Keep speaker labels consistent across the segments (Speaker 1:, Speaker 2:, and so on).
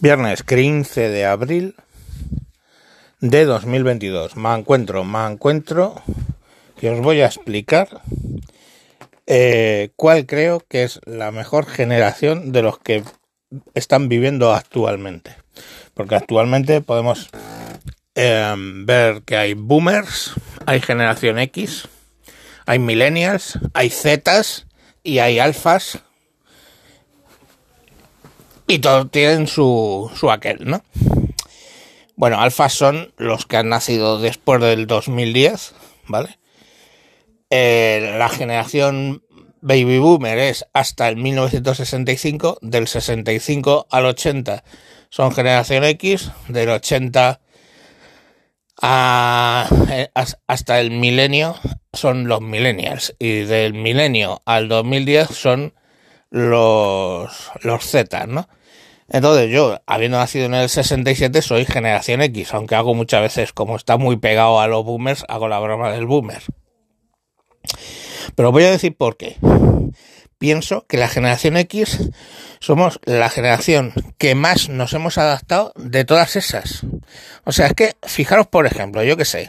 Speaker 1: Viernes 15 de abril de 2022. Me encuentro, me encuentro que os voy a explicar eh, cuál creo que es la mejor generación de los que están viviendo actualmente. Porque actualmente podemos eh, ver que hay boomers, hay generación X, hay millennials, hay zetas y hay alfas y todos tienen su, su aquel, ¿no? Bueno, alfas son los que han nacido después del 2010, ¿vale? Eh, la generación baby boomer es hasta el 1965, del 65 al 80 son generación X, del 80 a, eh, hasta el milenio son los millennials y del milenio al 2010 son los, los Z, ¿no? Entonces yo, habiendo nacido en el 67, soy generación X, aunque hago muchas veces, como está muy pegado a los boomers, hago la broma del boomer. Pero voy a decir por qué. Pienso que la generación X somos la generación que más nos hemos adaptado de todas esas. O sea, es que, fijaros por ejemplo, yo que sé,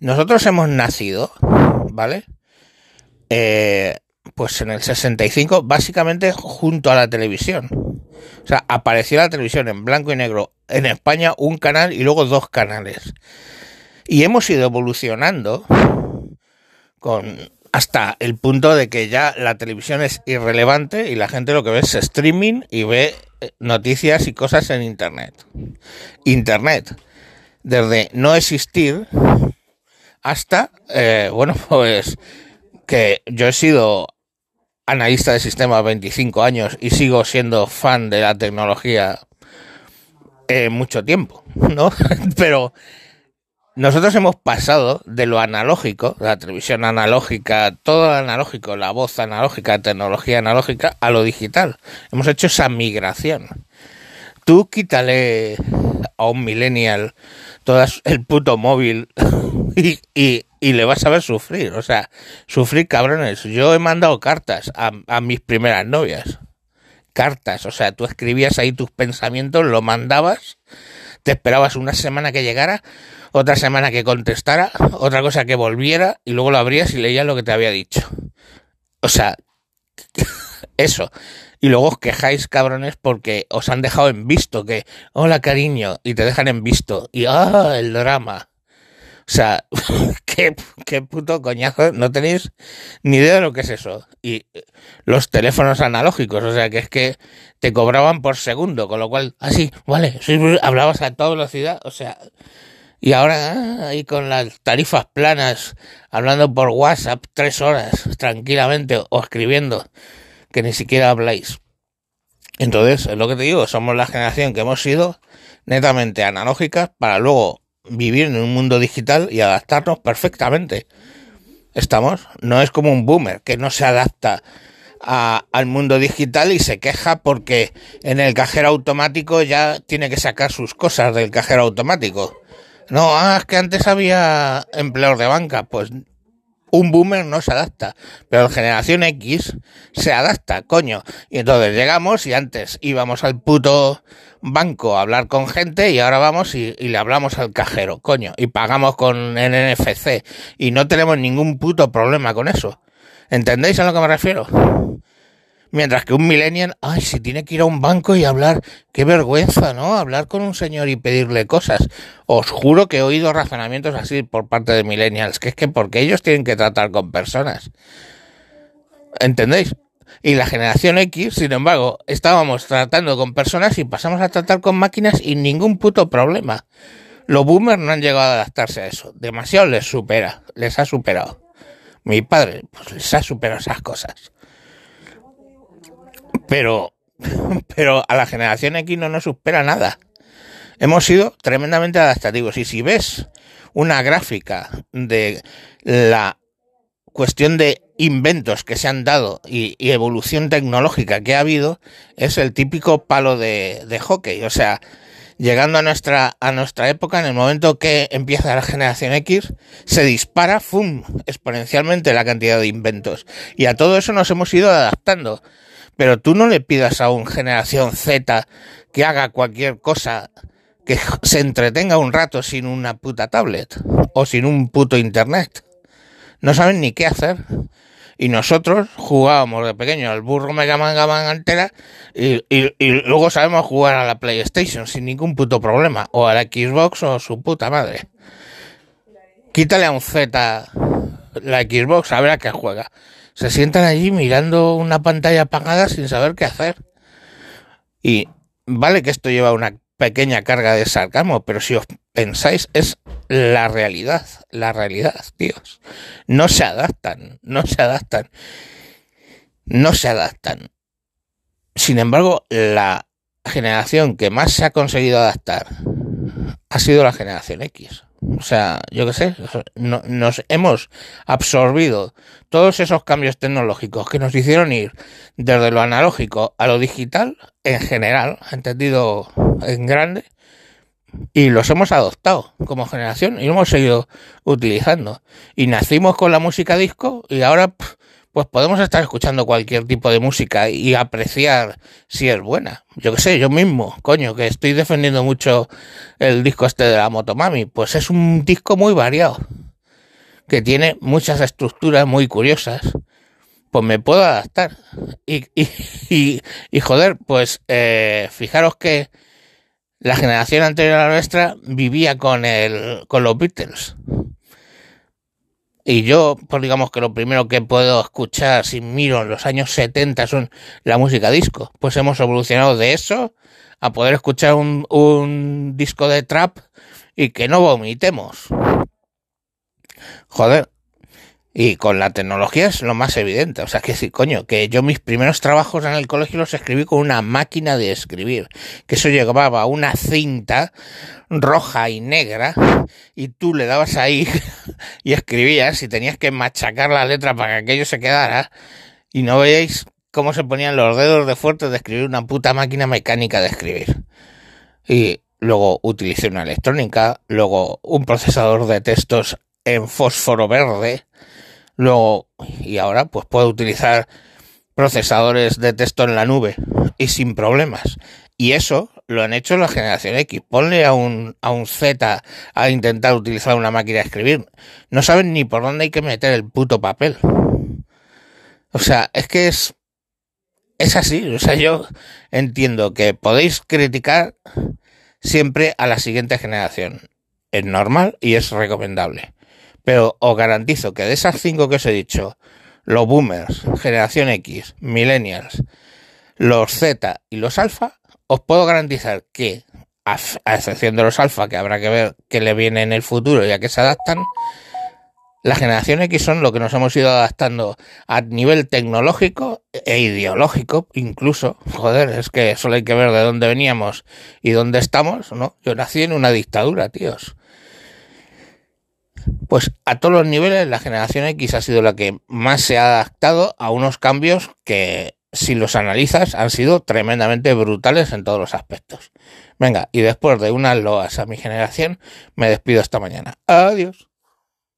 Speaker 1: nosotros hemos nacido, ¿vale? Eh, pues en el 65, básicamente junto a la televisión. O sea, apareció la televisión en blanco y negro en España un canal y luego dos canales. Y hemos ido evolucionando con hasta el punto de que ya la televisión es irrelevante y la gente lo que ve es streaming y ve eh, noticias y cosas en internet. Internet, desde no existir hasta, eh, bueno, pues que yo he sido analista de sistemas 25 años y sigo siendo fan de la tecnología eh, mucho tiempo, ¿no? Pero nosotros hemos pasado de lo analógico, la televisión analógica, todo lo analógico, la voz analógica, tecnología analógica, a lo digital. Hemos hecho esa migración. Tú quítale a un millennial todo el puto móvil y, y le vas a ver sufrir, o sea, sufrir cabrones. Yo he mandado cartas a, mis primeras novias. Cartas, o sea, tú escribías ahí tus pensamientos, lo mandabas, te esperabas una semana que llegara, otra semana que contestara, otra cosa que volviera y luego lo abrías y leías lo que te había dicho. O sea, eso. Y luego os quejáis, cabrones, porque os han dejado en visto que, hola cariño, y te dejan en visto. Y, ah, el drama. O sea, qué, qué puto coñazo, no tenéis ni idea de lo que es eso. Y los teléfonos analógicos, o sea, que es que te cobraban por segundo, con lo cual, así, ah, vale, hablabas a toda velocidad, o sea, y ahora ahí con las tarifas planas, hablando por WhatsApp tres horas tranquilamente o escribiendo, que ni siquiera habláis. Entonces, es lo que te digo, somos la generación que hemos sido netamente analógicas para luego vivir en un mundo digital y adaptarnos perfectamente. Estamos, no es como un boomer que no se adapta a, al mundo digital y se queja porque en el cajero automático ya tiene que sacar sus cosas del cajero automático. No, ah, es que antes había empleados de banca, pues un boomer no se adapta, pero la generación X se adapta, coño. Y entonces llegamos y antes íbamos al puto banco a hablar con gente y ahora vamos y, y, le hablamos al cajero, coño, y pagamos con NFC y no tenemos ningún puto problema con eso. ¿Entendéis a lo que me refiero? Mientras que un millennial, ay, si tiene que ir a un banco y hablar, qué vergüenza, ¿no? Hablar con un señor y pedirle cosas. Os juro que he oído razonamientos así por parte de millennials, que es que porque ellos tienen que tratar con personas. ¿Entendéis? Y la generación X, sin embargo, estábamos tratando con personas y pasamos a tratar con máquinas y ningún puto problema. Los boomers no han llegado a adaptarse a eso. Demasiado les supera, les ha superado. Mi padre, pues les ha superado esas cosas. Pero, pero a la generación X no nos supera nada. Hemos sido tremendamente adaptativos. Y si ves una gráfica de la cuestión de inventos que se han dado y, evolución tecnológica que ha habido, es el típico palo de, de hockey. O sea, llegando a nuestra, a nuestra época, en el momento que empieza la generación X, se dispara, ¡fum!, exponencialmente la cantidad de inventos. Y a todo eso nos hemos ido adaptando. Pero tú no le pidas a un generación Z que haga cualquier cosa que se entretenga un rato sin una puta tablet o sin un puto internet. No saben ni qué hacer. Y nosotros jugábamos de pequeño al burro Mega Man Gaman Antena y, y, y, luego sabemos jugar a la PlayStation sin ningún puto problema. O a la Xbox o su puta madre. Quítale a un Z la Xbox, a ver a qué juega. Se sientan allí mirando una pantalla apagada sin saber qué hacer. Y vale que esto lleva una pequeña carga de sarcasmo, pero si os pensáis, es la realidad, la realidad, tíos. No se adaptan, no se adaptan, no se adaptan. Sin embargo, la generación que más se ha conseguido adaptar ha sido la generación X. O sea, yo qué sé, no, nos hemos absorbido todos esos cambios tecnológicos que nos hicieron ir desde lo analógico a lo digital en general, entendido en grande, y los hemos adoptado como generación y lo hemos seguido utilizando. Y nacimos con la música disco y ahora pues podemos estar escuchando cualquier tipo de música y apreciar si es buena. Yo qué sé, yo mismo, coño, que estoy defendiendo mucho el disco este de la Motomami, pues es un disco muy variado, que tiene muchas estructuras muy curiosas. Pues me puedo adaptar. Y, y, y, y joder, pues eh, fijaros que la generación anterior a la nuestra vivía con el, con los Beatles. Y yo, pues digamos que lo primero que puedo escuchar si miro en los años 70 son la música disco. Pues hemos evolucionado de eso a poder escuchar un, un disco de trap y que no vomitemos. Joder, y con la tecnología es lo más evidente. O sea, que sí, coño, que yo mis primeros trabajos en el colegio los escribí con una máquina de escribir. Que eso llevaba una cinta roja y negra y tú le dabas ahí y escribías y tenías que machacar la letra para que aquello se quedara. Y no veis cómo se ponían los dedos de fuerte de escribir una puta máquina mecánica de escribir. Y luego utilicé una electrónica, luego un procesador de textos en fósforo verde Luego, y ahora pues puedo utilizar procesadores de texto en la nube y sin problemas. Y eso lo han hecho la generación X. Ponle a un, a un Z a intentar utilizar una máquina de escribir. No saben ni por dónde hay que meter el puto papel. O sea, es que es, es así. O sea, yo entiendo que podéis criticar siempre a la siguiente generación. Es normal y es recomendable. Pero os garantizo que de esas cinco que os he dicho, los boomers, generación X, millennials, los Z y los alfa, os puedo garantizar que, a, excepción de los alfa, que habrá que ver qué le viene en el futuro y a qué se adaptan, la generación X son lo que nos hemos ido adaptando a nivel tecnológico e ideológico, incluso. Joder, es que solo hay que ver de dónde veníamos y dónde estamos, ¿no? Yo nací en una dictadura, tíos. Pues a todos los niveles la generación X ha sido la que más se ha adaptado a unos cambios que si los analizas han sido tremendamente brutales en todos los aspectos. Venga, y después de unas loas a mi generación, me despido esta mañana. Adiós.